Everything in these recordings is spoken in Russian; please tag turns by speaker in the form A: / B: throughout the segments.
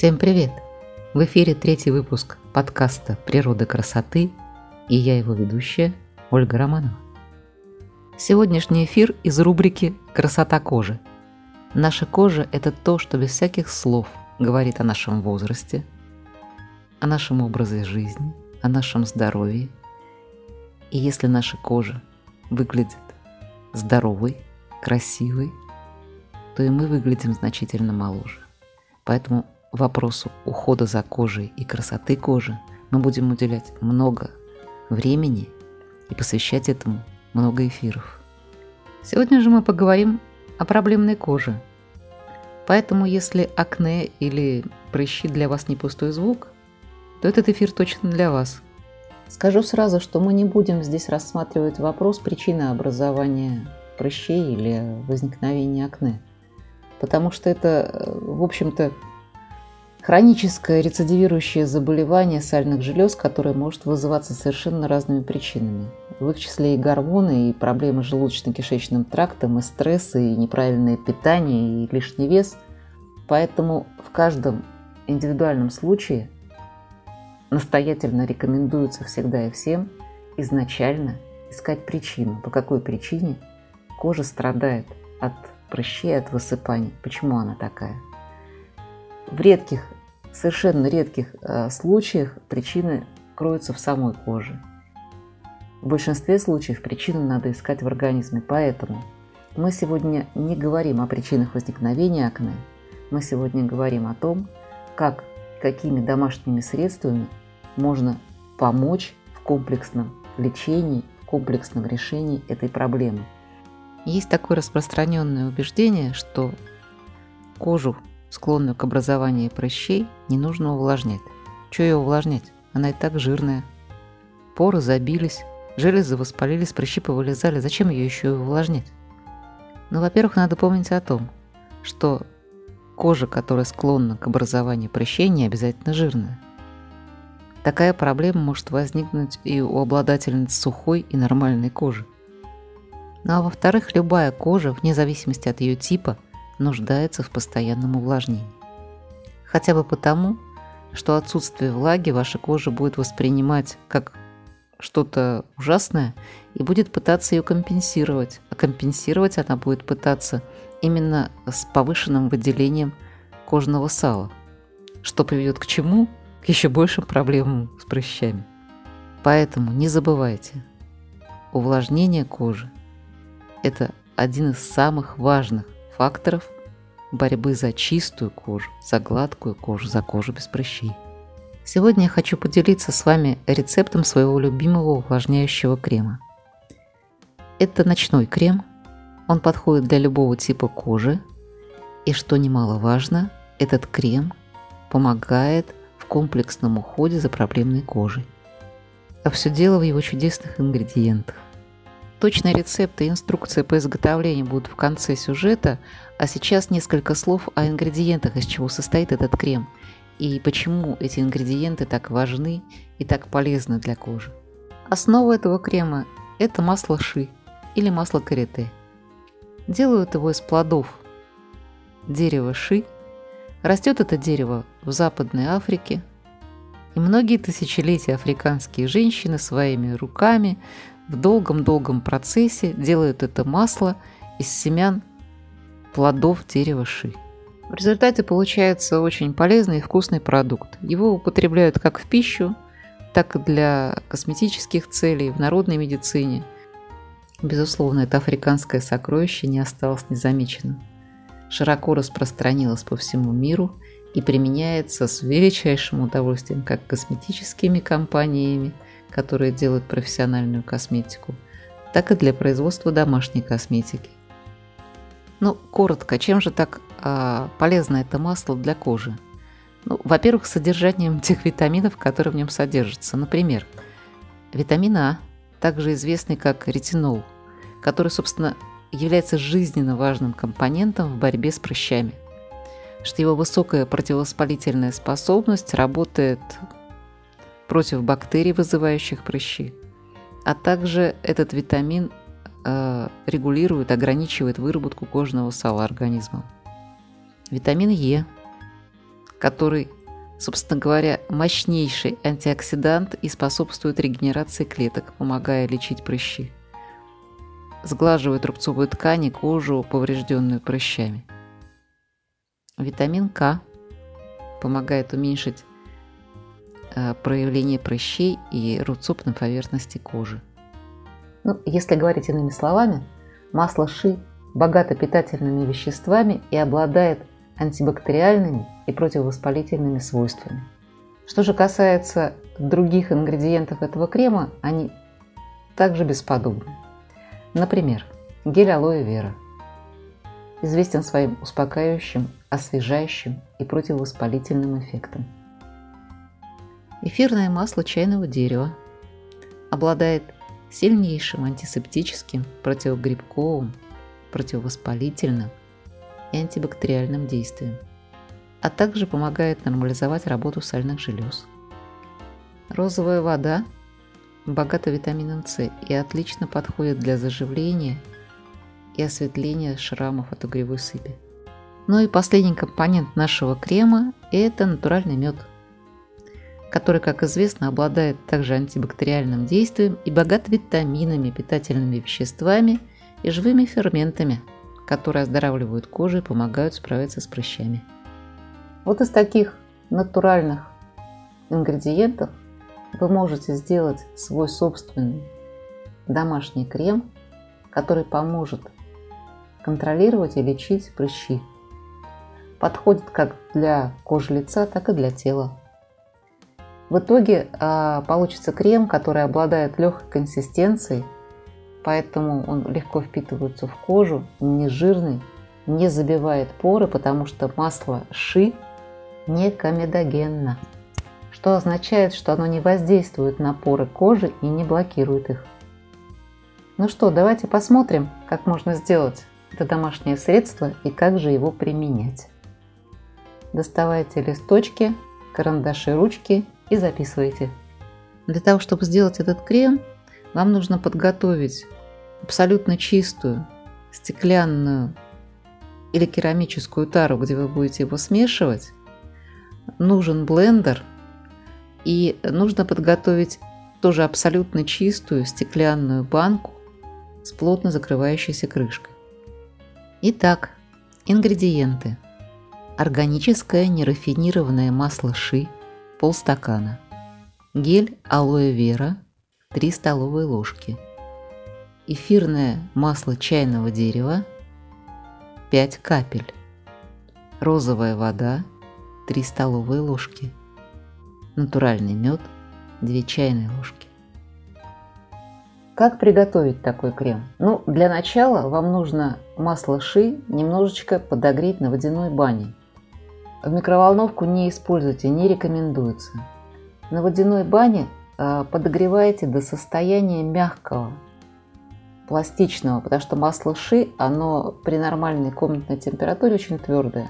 A: Всем привет! В эфире третий выпуск подкаста «Природа красоты» и я его ведущая Ольга Романова. Сегодняшний эфир из рубрики «Красота кожи». Наша кожа – это то, что без всяких слов говорит о нашем возрасте, о нашем образе жизни, о нашем здоровье. И если наша кожа выглядит здоровой, красивой, то и мы выглядим значительно моложе. Поэтому вопросу ухода за кожей и красоты кожи мы будем уделять много времени и посвящать этому много эфиров. Сегодня же мы поговорим о проблемной коже. Поэтому если акне или прыщи для вас не пустой звук, то этот эфир точно для вас. Скажу сразу, что мы не будем здесь рассматривать вопрос причины образования прыщей или возникновения акне. Потому что это, в общем-то, Хроническое рецидивирующее заболевание сальных желез, которое может вызываться совершенно разными причинами. В их числе и гормоны, и проблемы с желудочно-кишечным трактом, и стрессы, и неправильное питание, и лишний вес. Поэтому в каждом индивидуальном случае настоятельно рекомендуется всегда и всем изначально искать причину, по какой причине кожа страдает от прыщей, от высыпаний, почему она такая – в редких, совершенно редких э, случаях причины кроются в самой коже. В большинстве случаев причину надо искать в организме, поэтому мы сегодня не говорим о причинах возникновения акне, мы сегодня говорим о том, как, какими домашними средствами можно помочь в комплексном лечении, в комплексном решении этой проблемы. Есть такое распространенное убеждение, что кожу склонную к образованию прыщей, не нужно увлажнять. Что ее увлажнять? Она и так жирная. Поры забились, железы воспалились, прыщи повылезали. Зачем ее еще увлажнять? Ну, во-первых, надо помнить о том, что кожа, которая склонна к образованию прыщей, не обязательно жирная. Такая проблема может возникнуть и у обладательниц сухой и нормальной кожи. Ну а во-вторых, любая кожа, вне зависимости от ее типа – нуждается в постоянном увлажнении. Хотя бы потому, что отсутствие влаги ваша кожа будет воспринимать как что-то ужасное и будет пытаться ее компенсировать. А компенсировать она будет пытаться именно с повышенным выделением кожного сала, что приведет к чему? К еще большим проблемам с прыщами. Поэтому не забывайте, увлажнение кожи – это один из самых важных факторов борьбы за чистую кожу, за гладкую кожу, за кожу без прыщей. Сегодня я хочу поделиться с вами рецептом своего любимого увлажняющего крема. Это ночной крем. Он подходит для любого типа кожи. И что немаловажно, этот крем помогает в комплексном уходе за проблемной кожей. А все дело в его чудесных ингредиентах. Точные рецепты и инструкции по изготовлению будут в конце сюжета, а сейчас несколько слов о ингредиентах, из чего состоит этот крем, и почему эти ингредиенты так важны и так полезны для кожи. Основа этого крема – это масло ши или масло карите. Делают его из плодов дерева ши. Растет это дерево в Западной Африке, и многие тысячелетия африканские женщины своими руками в долгом-долгом процессе делают это масло из семян плодов дерева ши. В результате получается очень полезный и вкусный продукт. Его употребляют как в пищу, так и для косметических целей, в народной медицине. Безусловно, это африканское сокровище не осталось незамеченным. Широко распространилось по всему миру и применяется с величайшим удовольствием как косметическими компаниями – которые делают профессиональную косметику, так и для производства домашней косметики. Ну, коротко, чем же так а, полезно это масло для кожи? Ну, во-первых, содержанием тех витаминов, которые в нем содержатся. Например, витамин А, также известный как ретинол, который, собственно, является жизненно важным компонентом в борьбе с прыщами. Что его высокая противовоспалительная способность работает против бактерий, вызывающих прыщи. А также этот витамин э, регулирует, ограничивает выработку кожного сала организма. Витамин Е, который, собственно говоря, мощнейший антиоксидант и способствует регенерации клеток, помогая лечить прыщи. Сглаживает рубцовую ткань и кожу, поврежденную прыщами. Витамин К помогает уменьшить проявление прыщей и рубцов на поверхности кожи. Ну, если говорить иными словами, масло ши богато питательными веществами и обладает антибактериальными и противовоспалительными свойствами. Что же касается других ингредиентов этого крема, они также бесподобны. Например, гель алоэ вера. Известен своим успокаивающим, освежающим и противовоспалительным эффектом. Эфирное масло чайного дерева обладает сильнейшим антисептическим, противогрибковым, противовоспалительным и антибактериальным действием, а также помогает нормализовать работу сальных желез. Розовая вода богата витамином С и отлично подходит для заживления и осветления шрамов от угревой сыпи. Ну и последний компонент нашего крема – это натуральный мед – который, как известно, обладает также антибактериальным действием и богат витаминами, питательными веществами и живыми ферментами, которые оздоравливают кожу и помогают справиться с прыщами. Вот из таких натуральных ингредиентов вы можете сделать свой собственный домашний крем, который поможет контролировать и лечить прыщи. Подходит как для кожи лица, так и для тела. В итоге э, получится крем, который обладает легкой консистенцией, поэтому он легко впитывается в кожу, не жирный, не забивает поры, потому что масло ши не комедогенно, что означает, что оно не воздействует на поры кожи и не блокирует их. Ну что, давайте посмотрим, как можно сделать это домашнее средство и как же его применять. Доставайте листочки, карандаши, ручки и записывайте. Для того, чтобы сделать этот крем, вам нужно подготовить абсолютно чистую стеклянную или керамическую тару, где вы будете его смешивать. Нужен блендер и нужно подготовить тоже абсолютно чистую стеклянную банку с плотно закрывающейся крышкой. Итак, ингредиенты. Органическое нерафинированное масло ши – полстакана. Гель алоэ вера 3 столовые ложки. Эфирное масло чайного дерева 5 капель. Розовая вода 3 столовые ложки. Натуральный мед 2 чайные ложки. Как приготовить такой крем? Ну, для начала вам нужно масло ши немножечко подогреть на водяной бане в микроволновку не используйте, не рекомендуется. На водяной бане а, подогревайте до состояния мягкого, пластичного, потому что масло ши, оно при нормальной комнатной температуре очень твердое.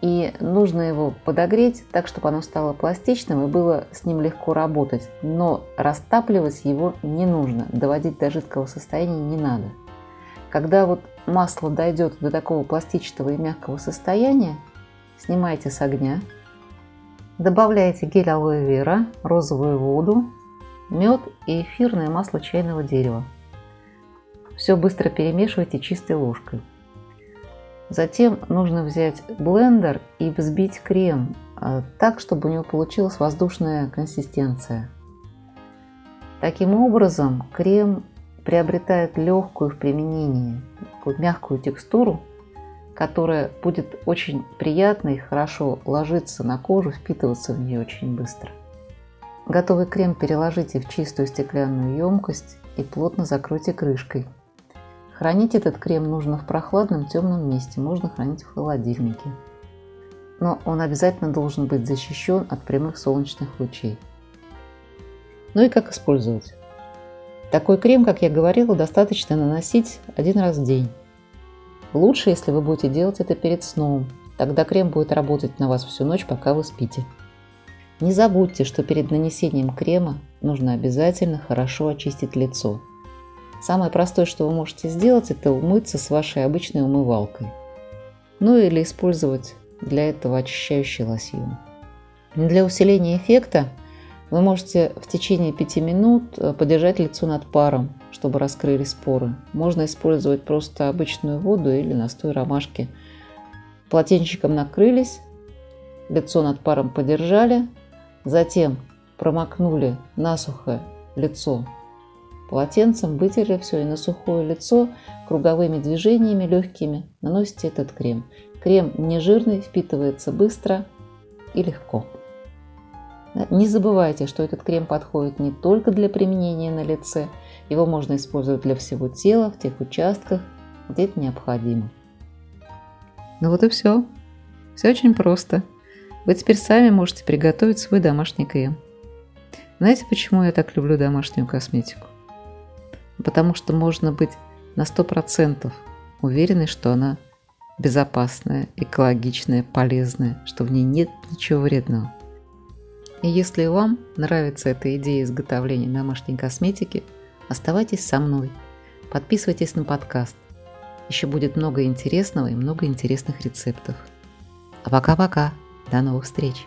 A: И нужно его подогреть так, чтобы оно стало пластичным и было с ним легко работать. Но растапливать его не нужно, доводить до жидкого состояния не надо. Когда вот масло дойдет до такого пластичного и мягкого состояния, Снимайте с огня. Добавляйте гель алоэ вера, розовую воду, мед и эфирное масло чайного дерева. Все быстро перемешивайте чистой ложкой. Затем нужно взять блендер и взбить крем а, так, чтобы у него получилась воздушная консистенция. Таким образом, крем приобретает легкую в применении, мягкую текстуру, которая будет очень приятно и хорошо ложиться на кожу, впитываться в нее очень быстро. Готовый крем переложите в чистую стеклянную емкость и плотно закройте крышкой. Хранить этот крем нужно в прохладном темном месте, можно хранить в холодильнике. Но он обязательно должен быть защищен от прямых солнечных лучей. Ну и как использовать? Такой крем, как я говорила, достаточно наносить один раз в день. Лучше, если вы будете делать это перед сном. Тогда крем будет работать на вас всю ночь, пока вы спите. Не забудьте, что перед нанесением крема нужно обязательно хорошо очистить лицо. Самое простое, что вы можете сделать, это умыться с вашей обычной умывалкой. Ну или использовать для этого очищающий лосьон. Для усиления эффекта вы можете в течение 5 минут э, подержать лицо над паром, чтобы раскрылись поры. Можно использовать просто обычную воду или настой ромашки. Полотенчиком накрылись, лицо над паром подержали, затем промокнули насухо лицо полотенцем, вытерли все и на сухое лицо круговыми движениями легкими наносите этот крем. Крем не жирный, впитывается быстро и легко. Не забывайте, что этот крем подходит не только для применения на лице, его можно использовать для всего тела, в тех участках, где это необходимо. Ну вот и все. Все очень просто. Вы теперь сами можете приготовить свой домашний крем. Знаете, почему я так люблю домашнюю косметику? Потому что можно быть на 100% уверены, что она безопасная, экологичная, полезная, что в ней нет ничего вредного. И если вам нравится эта идея изготовления домашней косметики, оставайтесь со мной, подписывайтесь на подкаст. Еще будет много интересного и много интересных рецептов. А пока-пока, до новых встреч!